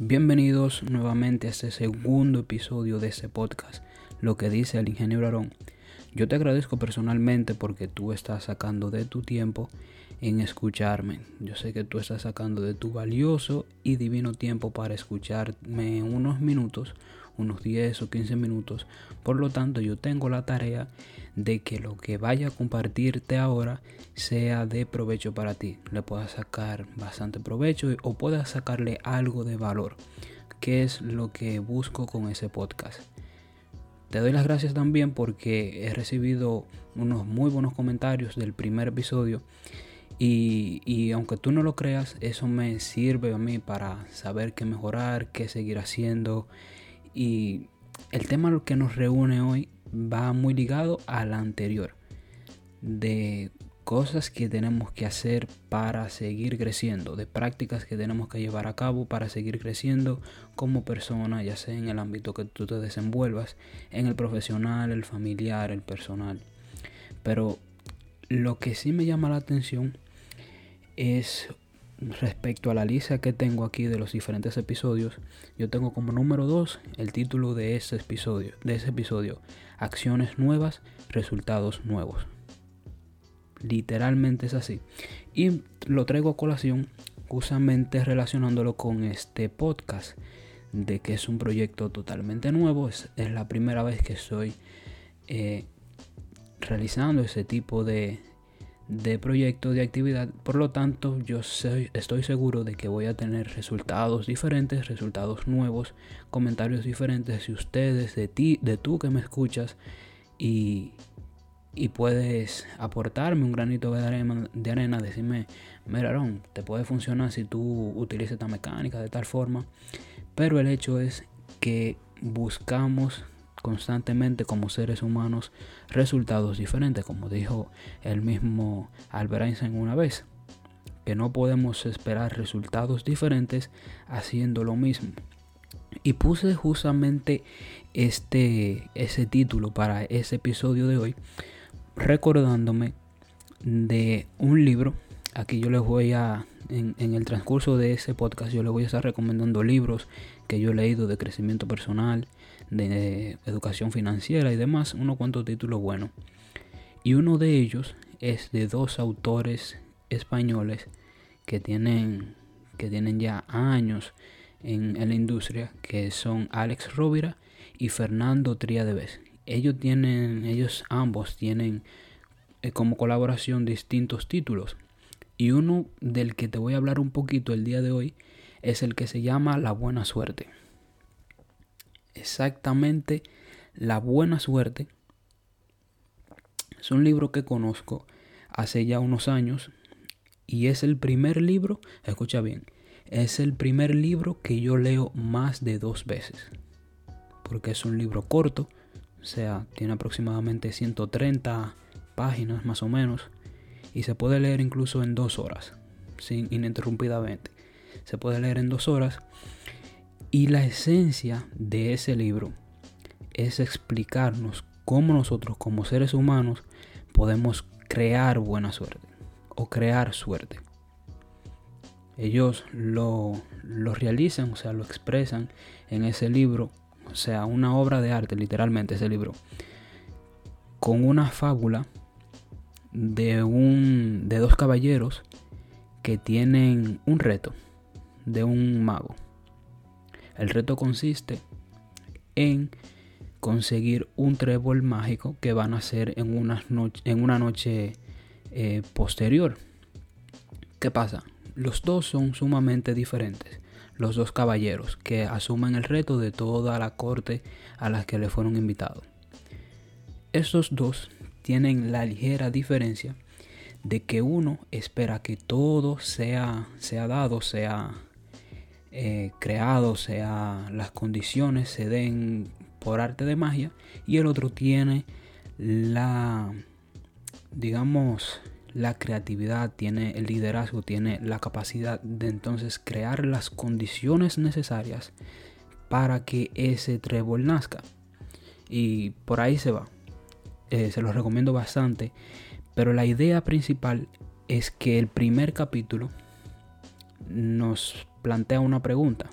Bienvenidos nuevamente a este segundo episodio de este podcast, Lo que dice el ingeniero Aarón. Yo te agradezco personalmente porque tú estás sacando de tu tiempo en escucharme. Yo sé que tú estás sacando de tu valioso y divino tiempo para escucharme unos minutos, unos 10 o 15 minutos. Por lo tanto, yo tengo la tarea de que lo que vaya a compartirte ahora sea de provecho para ti. Le puedas sacar bastante provecho o puedas sacarle algo de valor, que es lo que busco con ese podcast. Te doy las gracias también porque he recibido unos muy buenos comentarios del primer episodio y, y, aunque tú no lo creas, eso me sirve a mí para saber qué mejorar, qué seguir haciendo. Y el tema que nos reúne hoy va muy ligado al anterior, de cosas que tenemos que hacer para seguir creciendo, de prácticas que tenemos que llevar a cabo para seguir creciendo como persona, ya sea en el ámbito que tú te desenvuelvas, en el profesional, el familiar, el personal. Pero lo que sí me llama la atención es respecto a la lista que tengo aquí de los diferentes episodios, yo tengo como número 2 el título de ese episodio, de ese episodio, acciones nuevas, resultados nuevos. Literalmente es así. Y lo traigo a colación justamente relacionándolo con este podcast de que es un proyecto totalmente nuevo. Es, la primera vez que estoy eh, realizando ese tipo de, de proyecto de actividad. Por lo tanto, yo estoy seguro de que voy a tener resultados diferentes, resultados nuevos, comentarios diferentes. Si ustedes, de ti, de tú que me escuchas y, y puedes aportarme un granito de arena, de arena decirme, mira, te puede funcionar si tú utilizas esta mecánica de tal forma. Pero el hecho es que buscamos constantemente como seres humanos resultados diferentes, como dijo el mismo Albert Einstein una vez, que no podemos esperar resultados diferentes haciendo lo mismo. Y puse justamente este ese título para ese episodio de hoy recordándome de un libro. Aquí yo les voy a en, en, el transcurso de ese podcast yo les voy a estar recomendando libros que yo he leído de crecimiento personal, de educación financiera y demás, unos cuantos títulos buenos. Y uno de ellos es de dos autores españoles que tienen, que tienen ya años en, la industria, que son Alex Rovira y Fernando Triadeves. Ellos tienen, ellos ambos tienen eh, como colaboración distintos títulos. Y uno del que te voy a hablar un poquito el día de hoy es el que se llama La Buena Suerte exactamente La buena suerte. Es un libro que conozco hace ya unos años y es el primer libro, escucha bien, es el primer libro que yo leo más de dos veces. Porque es un libro corto, o sea, tiene aproximadamente 130 páginas más o menos y se puede leer incluso en dos horas, sin ininterrumpidamente. Se puede leer en dos horas y la esencia de ese libro es explicarnos cómo nosotros como seres humanos podemos crear buena suerte o crear suerte. Ellos lo, lo realizan, o sea, lo expresan en ese libro, o sea, una obra de arte, literalmente ese libro, con una fábula de, un, de dos caballeros que tienen un reto de un mago el reto consiste en conseguir un trébol mágico que van a hacer en una, noche eh, posterior. ¿Qué pasa? Los dos son sumamente diferentes. Los dos caballeros que asumen el reto de toda la corte a la que le fueron invitados. Estos dos tienen la ligera diferencia de que uno espera que todo sea, sea dado, sea eh, creado, sea las condiciones se den por arte de magia y el otro tiene la, digamos, la creatividad, tiene el liderazgo, tiene la capacidad de entonces crear las condiciones necesarias para que ese trébol nazca. Y por ahí se va. Eh, se los recomiendo bastante. Pero la idea principal es que el primer capítulo nos plantea una pregunta.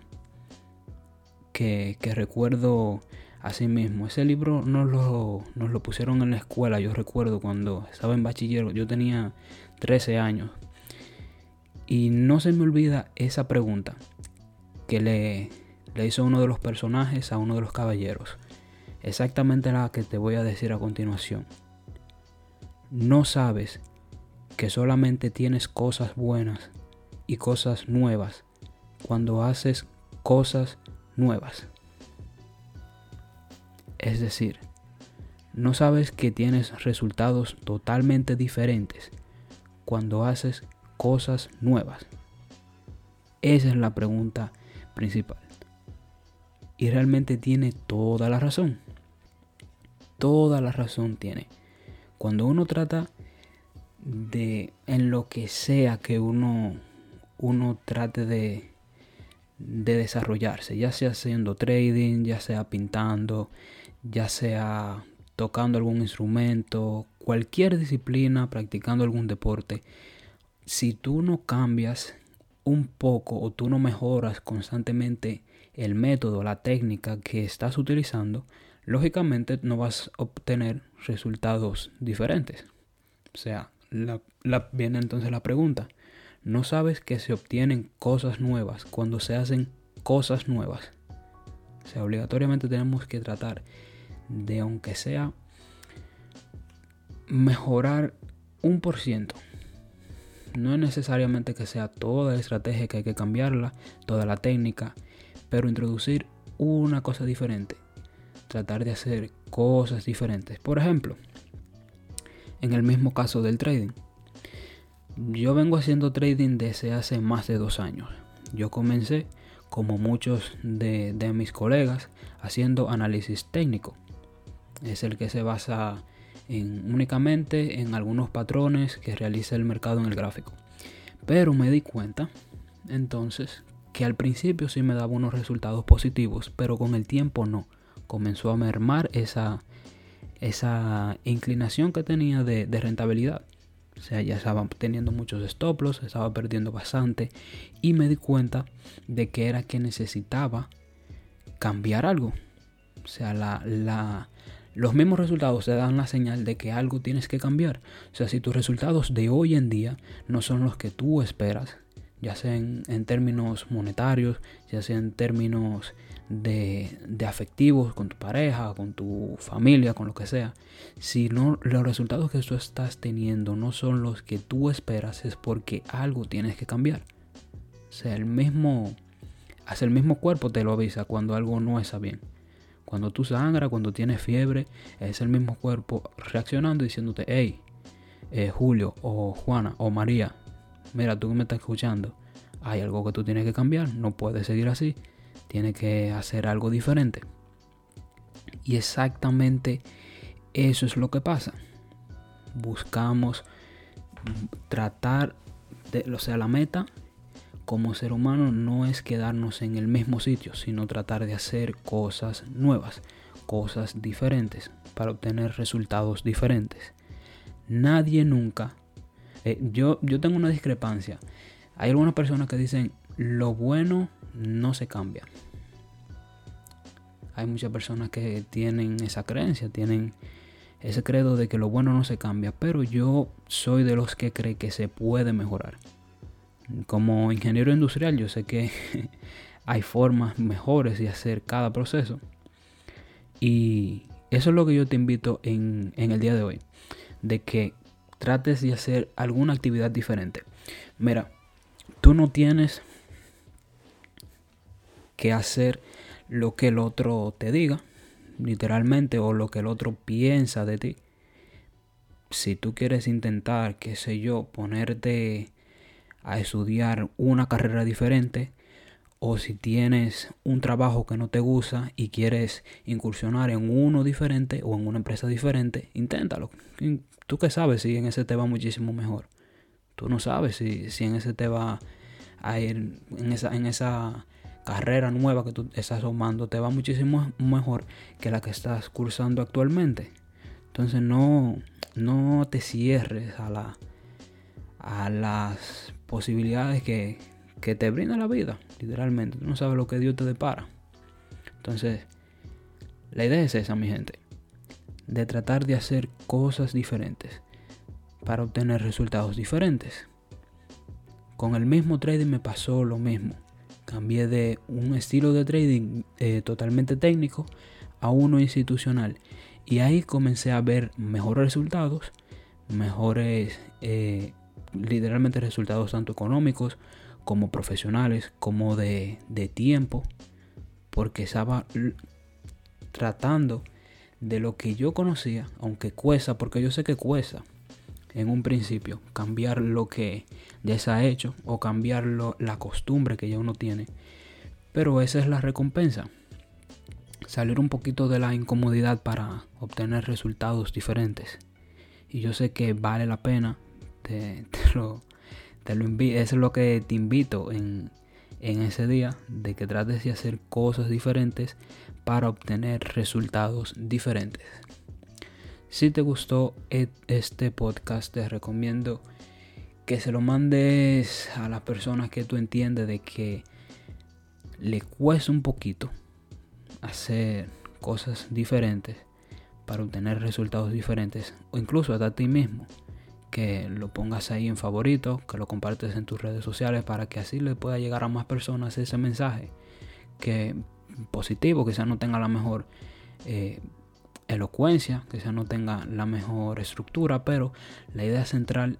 que, recuerdo así mismo. Ese libro nos lo, nos lo pusieron en la escuela. Yo recuerdo cuando estaba en bachiller, yo tenía 13 años. Y no se me olvida esa pregunta que le, le hizo uno de los personajes a uno de los caballeros. Exactamente la que te voy a decir a continuación. No sabes que solamente tienes cosas buenas y cosas nuevas cuando haces cosas nuevas. Es decir, no sabes que tienes resultados totalmente diferentes cuando haces cosas nuevas. Esa es la pregunta principal. Y realmente tiene toda la razón. Toda la razón tiene. Cuando uno trata de en lo que sea que uno uno trate de, de desarrollarse, ya sea haciendo trading, ya sea pintando, ya sea tocando algún instrumento, cualquier disciplina, practicando algún deporte, si tú no cambias un poco o tú no mejoras constantemente el método, la técnica que estás utilizando, lógicamente no vas a obtener resultados diferentes. O sea, viene entonces la pregunta, ¿no sabes que se obtienen cosas nuevas cuando se hacen cosas nuevas? O sea, obligatoriamente tenemos que tratar de, aunque sea, mejorar un por ciento. No es necesariamente que sea toda la estrategia que hay que cambiarla, toda la técnica, pero introducir una cosa diferente. Tratar de hacer cosas diferentes. Por ejemplo, en el mismo caso del trading. Yo vengo haciendo trading desde hace más de dos años. Yo comencé, como muchos de, mis colegas, haciendo análisis técnico. Es el que se basa en, únicamente en algunos patrones que realiza el mercado en el gráfico. Pero me di cuenta entonces que al principio sí me daba unos resultados positivos, pero con el tiempo no. Comenzó a mermar esa, esa inclinación que tenía de, rentabilidad. O sea, ya estaba teniendo muchos stop loss, estaba perdiendo bastante y me di cuenta de que era que necesitaba cambiar algo. O sea, la, la, los mismos resultados te dan la señal de que algo tienes que cambiar. O sea, si tus resultados de hoy en día no son los que tú esperas, ya sea en, términos monetarios, ya sea en términos de, afectivos con tu pareja, con tu familia, con lo que sea, si no los resultados que tú estás teniendo no son los que tú esperas, es porque algo tienes que cambiar. O sea, el mismo, hace el mismo cuerpo te lo avisa cuando algo no está bien. Cuando tú sangras, cuando tienes fiebre, es el mismo cuerpo reaccionando diciéndote, hey, eh, Julio o Juana o María, mira, tú que me estás escuchando, hay algo que tú tienes que cambiar, no puedes seguir así tiene que hacer algo diferente. Y exactamente eso es lo que pasa. Buscamos tratar de, o sea, la meta como ser humano no es quedarnos en el mismo sitio, sino tratar de hacer cosas nuevas, cosas diferentes para obtener resultados diferentes. Nadie nunca, eh, yo, yo tengo una discrepancia. Hay algunas personas que dicen, lo bueno no se cambia. Hay muchas personas que tienen esa creencia, tienen ese credo de que lo bueno no se cambia, pero yo soy de los que cree que se puede mejorar. Como ingeniero industrial yo sé que hay formas mejores de hacer cada proceso. Y eso es lo que yo te invito en, en el día de hoy. De que trates de hacer alguna actividad diferente. Mira, tú no tienes que hacer lo que el otro te diga, literalmente, o lo que el otro piensa de ti. Si tú quieres intentar, qué sé yo, ponerte a estudiar una carrera diferente, o si tienes un trabajo que no te gusta y quieres incursionar en uno diferente o en una empresa diferente, inténtalo. Tú que sabes si en ese te va muchísimo mejor. Tú no sabes si, si en ese te va a ir en esa, en esa carrera nueva que tú estás tomando te va muchísimo mejor que la que estás cursando actualmente. Entonces no, no te cierres a, a las posibilidades que, que te brinda la vida, literalmente. Tú no sabes lo que Dios te depara. Entonces, la idea es esa, mi gente. De tratar de hacer cosas diferentes para obtener resultados diferentes. Con el mismo trading me pasó lo mismo. Cambié de un estilo de trading eh, totalmente técnico a uno institucional. Y ahí comencé a ver mejores resultados, mejores, eh, literalmente resultados tanto económicos como profesionales, como de, de tiempo, porque estaba tratando de lo que yo conocía, aunque cuesta, porque yo sé que cuesta en un principio cambiar lo que ya se ha hecho o cambiar la costumbre que ya uno tiene. Pero esa es la recompensa. Salir un poquito de la incomodidad para obtener resultados diferentes. Y yo sé que vale la pena. Te, lo, eso es lo que te invito en, en ese día. De que trates de hacer cosas diferentes para obtener resultados diferentes. Si te gustó e, este podcast, te recomiendo que se lo mandes a las personas que tú entiendes de que le cuesta un poquito hacer cosas diferentes para obtener resultados diferentes o incluso hasta a ti mismo que lo pongas ahí en favorito, que lo compartes en tus redes sociales para que así le pueda llegar a más personas ese mensaje que positivo, quizás no tenga la mejor eh, elocuencia, quizás no tenga la mejor estructura, pero la idea central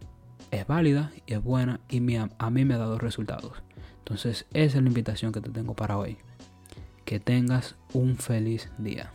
es válida y es buena y a mí me ha dado resultados. Entonces esa es la invitación que te tengo para hoy. Que tengas un feliz día.